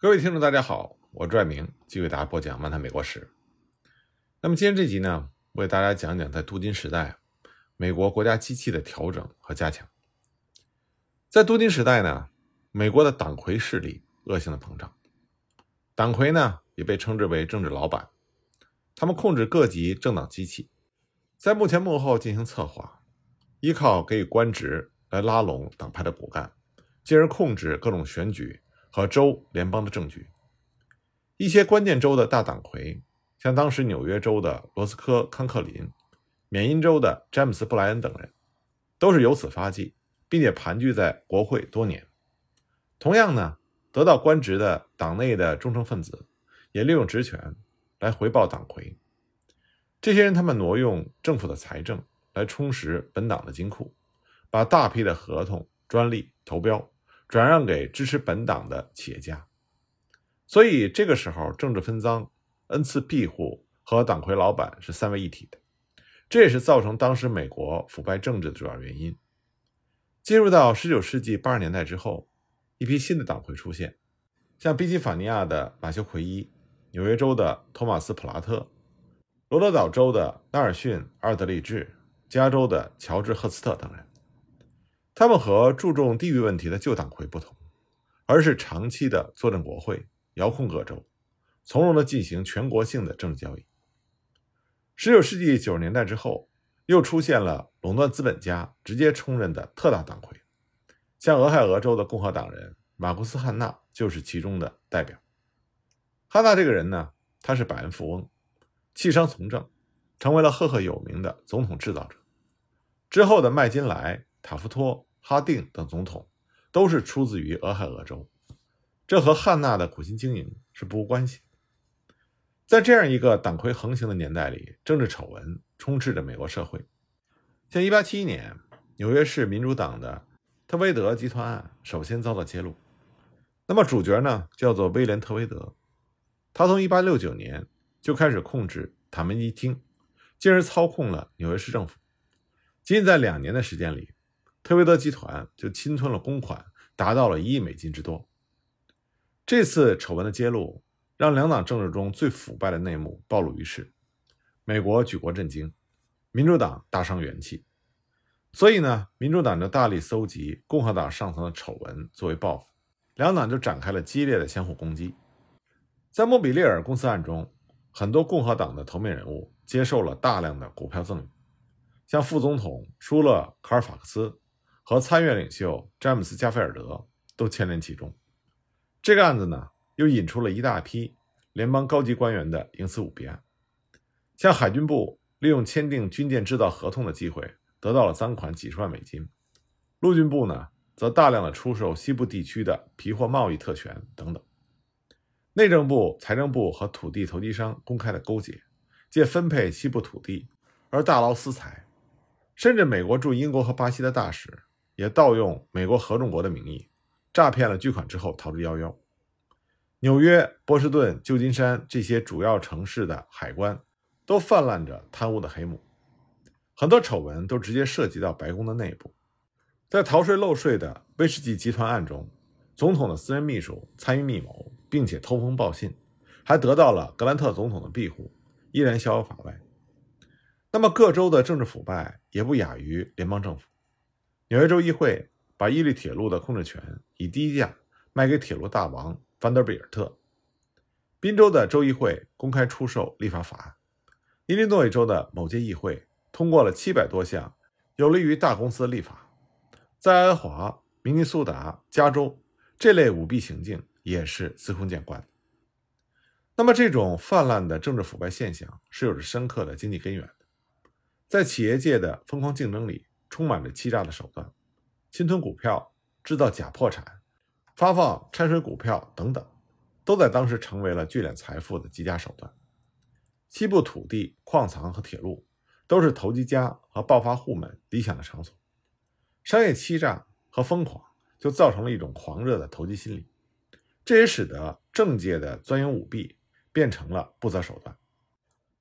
各位听众，大家好，我拽明继续为大家播讲《漫谈美国史》。那么今天这集呢，为大家讲讲在镀金时代，美国国家机器的调整和加强。在镀金时代呢，美国的党魁势力恶性的膨胀，党魁呢也被称之为政治老板，他们控制各级政党机器，在幕前幕后进行策划，依靠给予官职来拉拢党派的骨干，进而控制各种选举。和州联邦的政局，一些关键州的大党魁，像当时纽约州的罗斯科康克林、缅因州的詹姆斯布莱恩等人，都是由此发迹，并且盘踞在国会多年。同样呢，得到官职的党内的忠诚分子，也利用职权来回报党魁。这些人他们挪用政府的财政来充实本党的金库，把大批的合同、专利、投标。转让给支持本党的企业家，所以这个时候政治分赃、恩赐庇护和党魁老板是三位一体的，这也是造成当时美国腐败政治的主要原因。进入到19世纪80年代之后，一批新的党魁出现，像宾夕法尼亚的马修·奎伊、纽约州的托马斯·普拉特、罗德岛州的纳尔逊·阿尔德利治、加州的乔治·赫斯特等人。他们和注重地域问题的旧党魁不同，而是长期的坐镇国会，遥控各州，从容的进行全国性的政治交易。十九世纪九十年代之后，又出现了垄断资本家直接充任的特大党魁，像俄亥俄州的共和党人马库斯·汉纳就是其中的代表。汉纳这个人呢，他是百万富翁，弃商从政，成为了赫赫有名的总统制造者。之后的麦金莱、塔夫托。哈定等总统都是出自于俄亥俄州，这和汉纳的苦心经营是不无关系。在这样一个党魁横行的年代里，政治丑闻充斥着美国社会。像1871年，纽约市民主党的特维德集团案首先遭到揭露。那么主角呢，叫做威廉·特维德，他从1869年就开始控制塔门尼厅，进而操控了纽约市政府。仅仅在两年的时间里。特维德集团就侵吞了公款，达到了一亿美金之多。这次丑闻的揭露，让两党政治中最腐败的内幕暴露于世，美国举国震惊，民主党大伤元气。所以呢，民主党就大力搜集共和党上层的丑闻作为报复，两党就展开了激烈的相互攻击。在莫比利尔公司案中，很多共和党的头面人物接受了大量的股票赠与，像副总统舒勒·卡尔法克斯。和参院领袖詹姆斯·加菲尔德都牵连其中。这个案子呢，又引出了一大批联邦高级官员的营私舞弊案。像海军部利用签订军舰制造合同的机会，得到了赃款几十万美金；陆军部呢，则大量的出售西部地区的皮货贸易特权等等。内政部、财政部和土地投机商公开的勾结，借分配西部土地而大捞私财，甚至美国驻英国和巴西的大使。也盗用美国合众国的名义，诈骗了巨款之后逃之夭夭。纽约、波士顿、旧金山这些主要城市的海关都泛滥着贪污的黑幕，很多丑闻都直接涉及到白宫的内部。在逃税漏税的威士忌集团案中，总统的私人秘书参与密谋，并且偷风报信，还得到了格兰特总统的庇护，依然逍遥法外。那么各州的政治腐败也不亚于联邦政府。纽约州议会把伊利铁路的控制权以低价卖给铁路大王范德比尔特。宾州的州议会公开出售立法法案。伊利诺伊州的某届议会通过了七百多项有利于大公司的立法。在安华、明尼苏达、加州，这类舞弊行径也是司空见惯。那么，这种泛滥的政治腐败现象是有着深刻的经济根源的。在企业界的疯狂竞争里。充满着欺诈的手段，侵吞股票、制造假破产、发放掺水股票等等，都在当时成为了聚敛财富的极佳手段。西部土地、矿藏和铁路都是投机家和暴发户们理想的场所。商业欺诈和疯狂就造成了一种狂热的投机心理，这也使得政界的钻营舞弊变成了不择手段。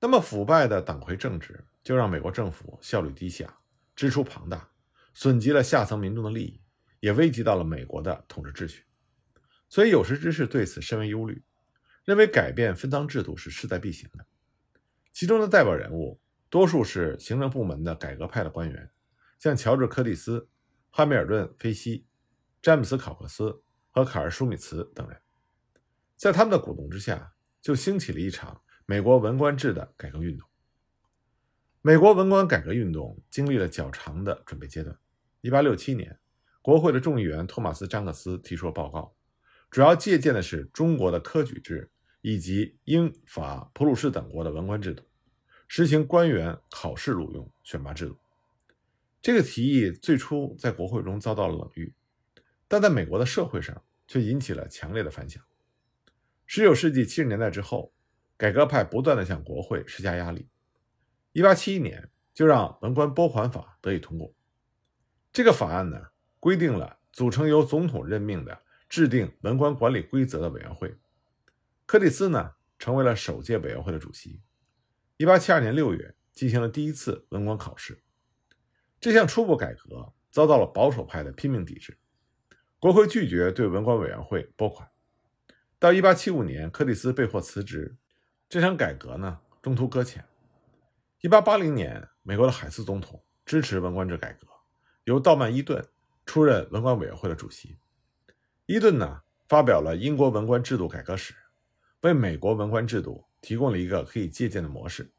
那么，腐败的党魁政治就让美国政府效率低下。支出庞大，损及了下层民众的利益，也危及到了美国的统治秩序。所以有识之士对此深为忧虑，认为改变分赃制度是势在必行的。其中的代表人物多数是行政部门的改革派的官员，像乔治·柯蒂斯、汉密尔顿·菲西、詹姆斯·考克斯和卡尔·舒米茨等人。在他们的鼓动之下，就兴起了一场美国文官制的改革运动。美国文官改革运动经历了较长的准备阶段。1867年，国会的众议员托马斯·詹克斯提出了报告，主要借鉴的是中国的科举制以及英法普鲁士等国的文官制度，实行官员考试录用选拔制度。这个提议最初在国会中遭到了冷遇，但在美国的社会上却引起了强烈的反响。19世纪70年代之后，改革派不断地向国会施加压力。1871年，就让文官拨款法得以通过。这个法案呢，规定了组成由总统任命的制定文官管理规则的委员会。柯蒂斯呢，成为了首届委员会的主席。1872年6月，进行了第一次文官考试。这项初步改革遭到了保守派的拼命抵制，国会拒绝对文官委员会拨款。到1875年，柯蒂斯被迫辞职，这场改革呢，中途搁浅。1880年，美国的海斯总统支持文官制改革，由道曼·伊顿出任文官委员会的主席。伊顿呢，发表了《英国文官制度改革史》，为美国文官制度提供了一个可以借鉴的模式。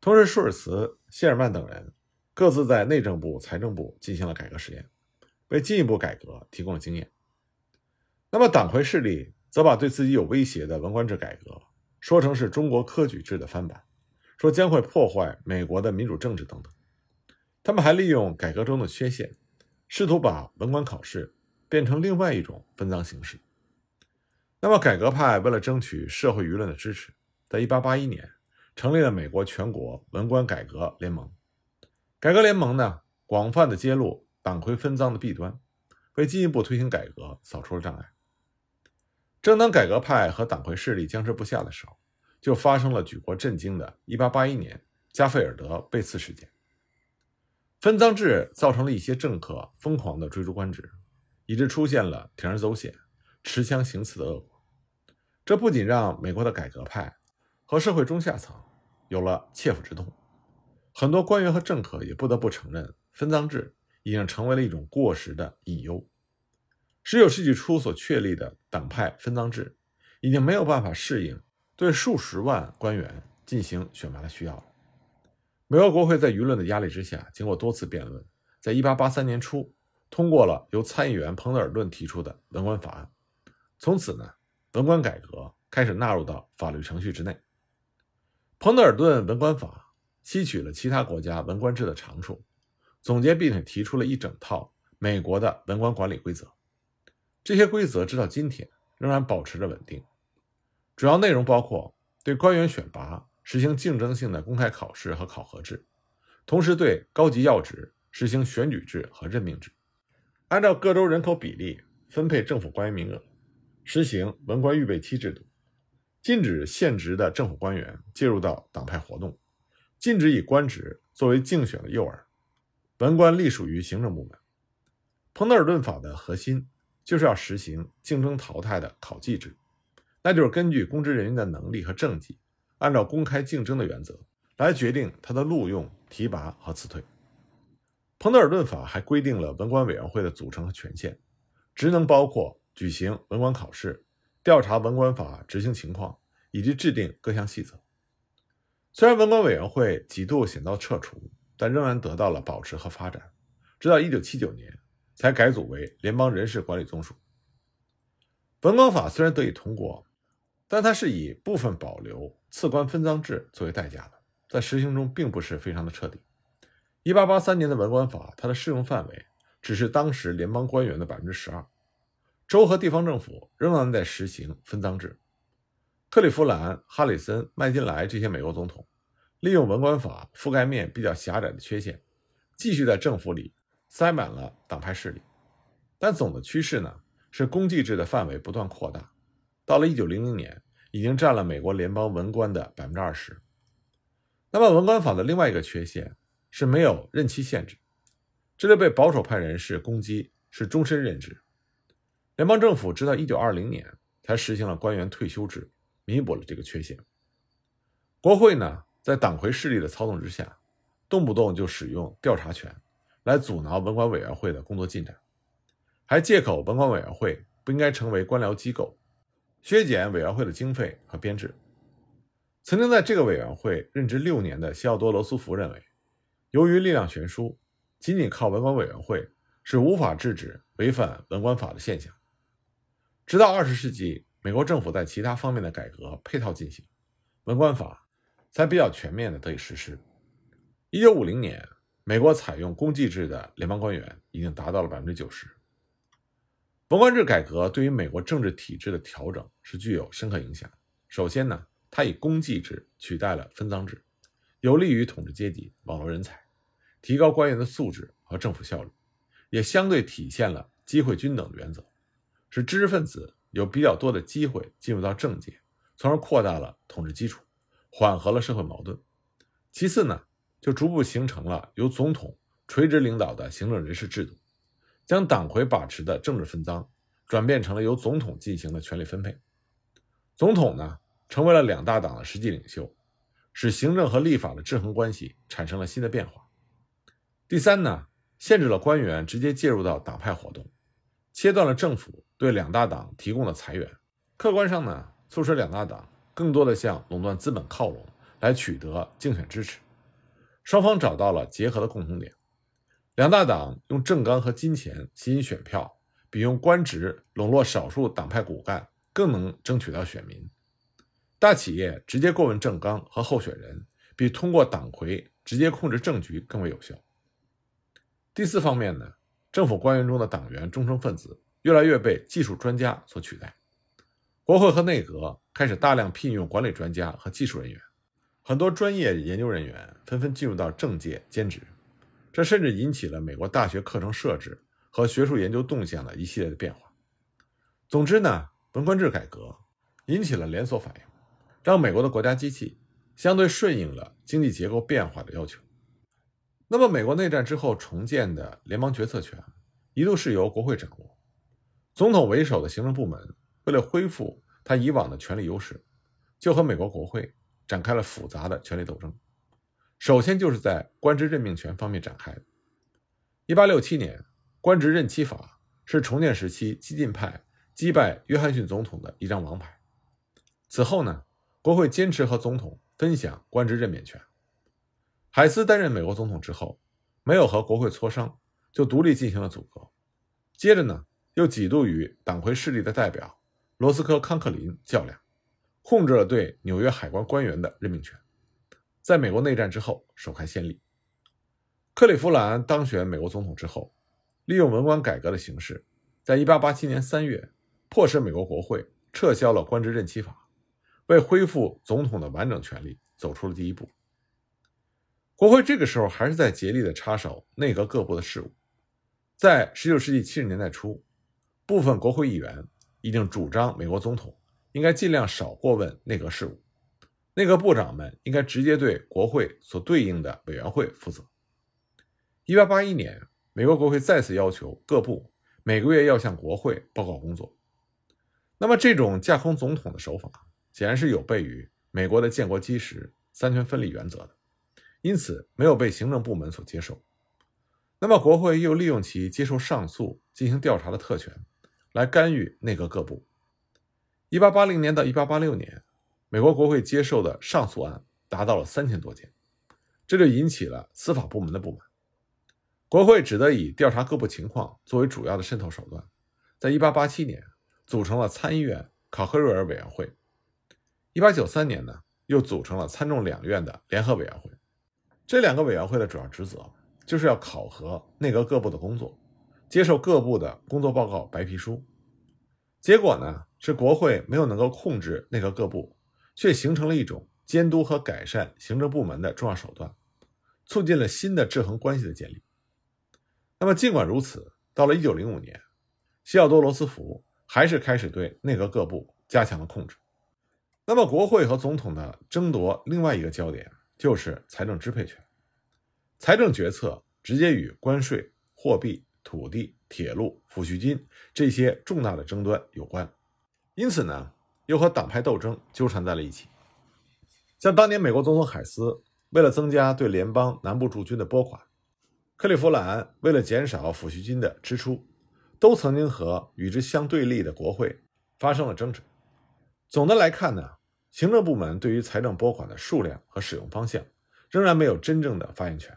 同时，舒尔茨、谢尔曼等人各自在内政部、财政部进行了改革实验，为进一步改革提供了经验。那么，党魁势力则把对自己有威胁的文官制改革说成是中国科举制的翻版。说将会破坏美国的民主政治等等，他们还利用改革中的缺陷，试图把文官考试变成另外一种分赃形式。那么，改革派为了争取社会舆论的支持，在1881年成立了美国全国文官改革联盟。改革联盟呢，广泛的揭露党魁分赃的弊端，为进一步推行改革扫除了障碍。正当改革派和党魁势力僵持不下的时候，就发生了举国震惊的1881年加菲尔德被刺事件。分赃制造成了一些政客疯狂的追逐官职，以致出现了铤而走险、持枪行刺的恶果。这不仅让美国的改革派和社会中下层有了切肤之痛，很多官员和政客也不得不承认，分赃制已经成为了一种过时的隐忧。19世纪初所确立的党派分赃制，已经没有办法适应。对数十万官员进行选拔的需要。美国国会在舆论的压力之下，经过多次辩论，在1883年初通过了由参议员彭德尔顿提出的文官法案。从此呢，文官改革开始纳入到法律程序之内。彭德尔顿文官法吸取了其他国家文官制的长处，总结并且提出了一整套美国的文官管理规则。这些规则直到今天仍然保持着稳定。主要内容包括对官员选拔实行竞争性的公开考试和考核制，同时对高级要职实行选举制和任命制，按照各州人口比例分配政府官员名额，实行文官预备期制度，禁止现职的政府官员介入到党派活动，禁止以官职作为竞选的诱饵，文官隶属于行政部门。彭德尔顿法的核心就是要实行竞争淘汰的考绩制。那就是根据公职人员的能力和政绩，按照公开竞争的原则来决定他的录用、提拔和辞退。彭德尔顿法还规定了文官委员会的组成和权限，职能包括举行文官考试、调查文官法执行情况以及制定各项细则。虽然文官委员会几度险遭撤除，但仍然得到了保持和发展，直到1979年才改组为联邦人事管理总署。文官法虽然得以通过。但它是以部分保留次官分赃制作为代价的，在实行中并不是非常的彻底。一八八三年的文官法，它的适用范围只是当时联邦官员的百分之十二，州和地方政府仍然在实行分赃制。克利夫兰、哈里森、麦金莱这些美国总统，利用文官法覆盖面比较狭窄的缺陷，继续在政府里塞满了党派势力。但总的趋势呢，是公祭制的范围不断扩大。到了一九零零年，已经占了美国联邦文官的百分之二十。那么，文官法的另外一个缺陷是没有任期限制，这就被保守派人士攻击是终身任职。联邦政府直到1920年才实行了官员退休制，弥补了这个缺陷。国会呢，在党魁势力的操纵之下，动不动就使用调查权来阻挠文管委员会的工作进展，还借口文管委员会不应该成为官僚机构，削减委员会的经费和编制。曾经在这个委员会任职六年的西奥多·罗斯福认为，由于力量悬殊，仅仅靠文管委员会是无法制止违反文管法的现象。直到二十世纪，美国政府在其他方面的改革配套进行，文管法才比较全面的得以实施。一九五零年，美国采用公祭制的联邦官员已经达到了百分之九十。文官制改革对于美国政治体制的调整是具有深刻影响。首先呢。它以公祭制取代了分赃制，有利于统治阶级网络人才，提高官员的素质和政府效率，也相对体现了机会均等的原则，使知识分子有比较多的机会进入到政界，从而扩大了统治基础，缓和了社会矛盾。其次呢，就逐步形成了由总统垂直领导的行政人事制度，将党魁把持的政治分赃转变成了由总统进行的权力分配。总统呢？成为了两大党的实际领袖，使行政和立法的制衡关系产生了新的变化。第三呢，限制了官员直接介入到党派活动，切断了政府对两大党提供的财源。客观上呢，促使两大党更多的向垄断资本靠拢，来取得竞选支持。双方找到了结合的共同点。两大党用政纲和金钱吸引选票，比用官职笼络少数党派骨干更能争取到选民。大企业直接过问政纲和候选人，比通过党魁直接控制政局更为有效。第四方面呢，政府官员中的党员忠诚分子越来越被技术专家所取代，国会和内阁开始大量聘用管理专家和技术人员，很多专业研究人员纷纷进入到政界兼职，这甚至引起了美国大学课程设置和学术研究动向的一系列的变化。总之呢，文官制改革引起了连锁反应。让美国的国家机器相对顺应了经济结构变化的要求。那么，美国内战之后重建的联邦决策权一度是由国会掌握，总统为首的行政部门为了恢复他以往的权力优势，就和美国国会展开了复杂的权力斗争。首先就是在官职任命权方面展开的。一八六七年，官职任期法是重建时期激进派击败约翰逊总统的一张王牌。此后呢？国会坚持和总统分享官职任免权。海斯担任美国总统之后，没有和国会磋商，就独立进行了组阁。接着呢，又几度与党魁势力的代表罗斯科·康克林较量，控制了对纽约海关官员的任命权。在美国内战之后，首开先例。克利夫兰当选美国总统之后，利用文官改革的形式，在1887年3月，迫使美国国会撤销了官职任期法。为恢复总统的完整权力走出了第一步。国会这个时候还是在竭力的插手内阁各部的事务。在19世纪70年代初，部分国会议员已经主张美国总统应该尽量少过问内阁事务，内阁部长们应该直接对国会所对应的委员会负责。1881年，美国国会再次要求各部每个月要向国会报告工作。那么，这种架空总统的手法。显然是有悖于美国的建国基石三权分立原则的，因此没有被行政部门所接受。那么，国会又利用其接受上诉进行调查的特权，来干预内阁各部。一八八零年到一八八六年，美国国会接受的上诉案达到了三千多件，这就引起了司法部门的不满。国会只得以调查各部情况作为主要的渗透手段，在一八八七年组成了参议院考克瑞尔委员会。一八九三年呢，又组成了参众两院的联合委员会。这两个委员会的主要职责就是要考核内阁各部的工作，接受各部的工作报告、白皮书。结果呢，是国会没有能够控制内阁各部，却形成了一种监督和改善行政部门的重要手段，促进了新的制衡关系的建立。那么，尽管如此，到了一九零五年，西奥多·罗斯福还是开始对内阁各部加强了控制。那么，国会和总统的争夺，另外一个焦点就是财政支配权。财政决策直接与关税、货币、土地、铁路、抚恤金这些重大的争端有关，因此呢，又和党派斗争纠缠在了一起。像当年美国总统海斯为了增加对联邦南部驻军的拨款，克利夫兰为了减少抚恤金的支出，都曾经和与之相对立的国会发生了争执。总的来看呢，行政部门对于财政拨款的数量和使用方向，仍然没有真正的发言权。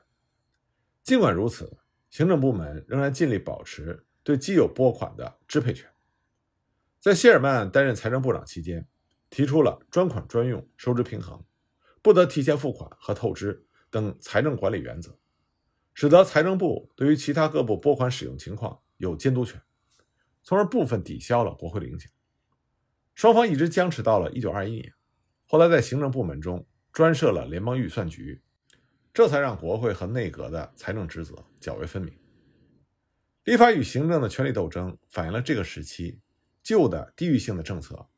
尽管如此，行政部门仍然尽力保持对既有拨款的支配权。在谢尔曼担任财政部长期间，提出了专款专用、收支平衡、不得提前付款和透支等财政管理原则，使得财政部对于其他各部拨款使用情况有监督权，从而部分抵消了国会的影响。双方一直僵持到了1921年，后来在行政部门中专设了联邦预算局。这才让国会和内阁的财政职责较为分明。立法与行政的权力斗争反映了这个时期旧的地域性的政策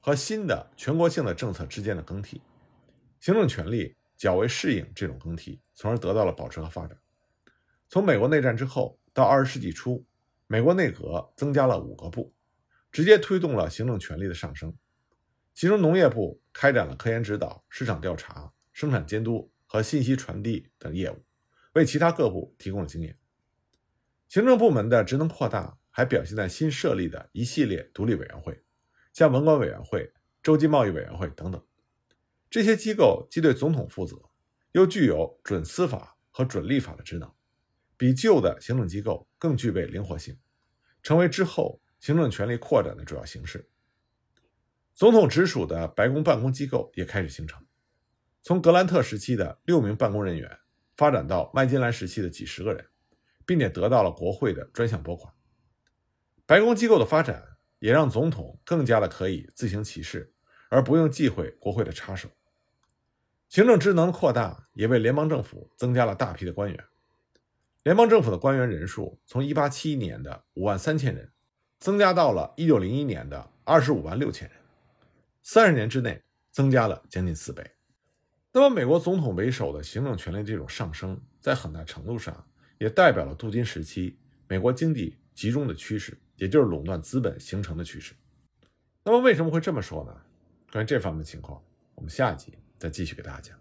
和新的全国性的政策之间的更替，行政权力较为适应这种更替，从而得到了保持和发展。从美国内战之后到二十世纪初，美国内阁增加了五个部，直接推动了行政权力的上升。其中，农业部开展了科研指导、市场调查、生产监督。和信息传递等业务，为其他各部提供了经验。行政部门的职能扩大，还表现在新设立的一系列独立委员会，像文管委员会、洲际贸易委员会等等。这些机构既对总统负责，又具有准司法和准立法的职能，比旧的行政机构更具备灵活性，成为之后行政权力扩展的主要形式。总统直属的白宫办公机构也开始形成。从格兰特时期的六名办公人员发展到麦金兰时期的几十个人，并且得到了国会的专项拨款。白宫机构的发展也让总统更加的可以自行其事，而不用忌讳国会的插手。行政职能的扩大也为联邦政府增加了大批的官员。联邦政府的官员人数从1871年的5万3千人，增加到了1901年的25万6千人，三十年之内增加了将近四倍。那么，美国总统为首的行政权力这种上升，在很大程度上也代表了镀金时期美国经济集中的趋势，也就是垄断资本形成的趋势。那么，为什么会这么说呢？关于这方面的情况，我们下一集再继续给大家讲。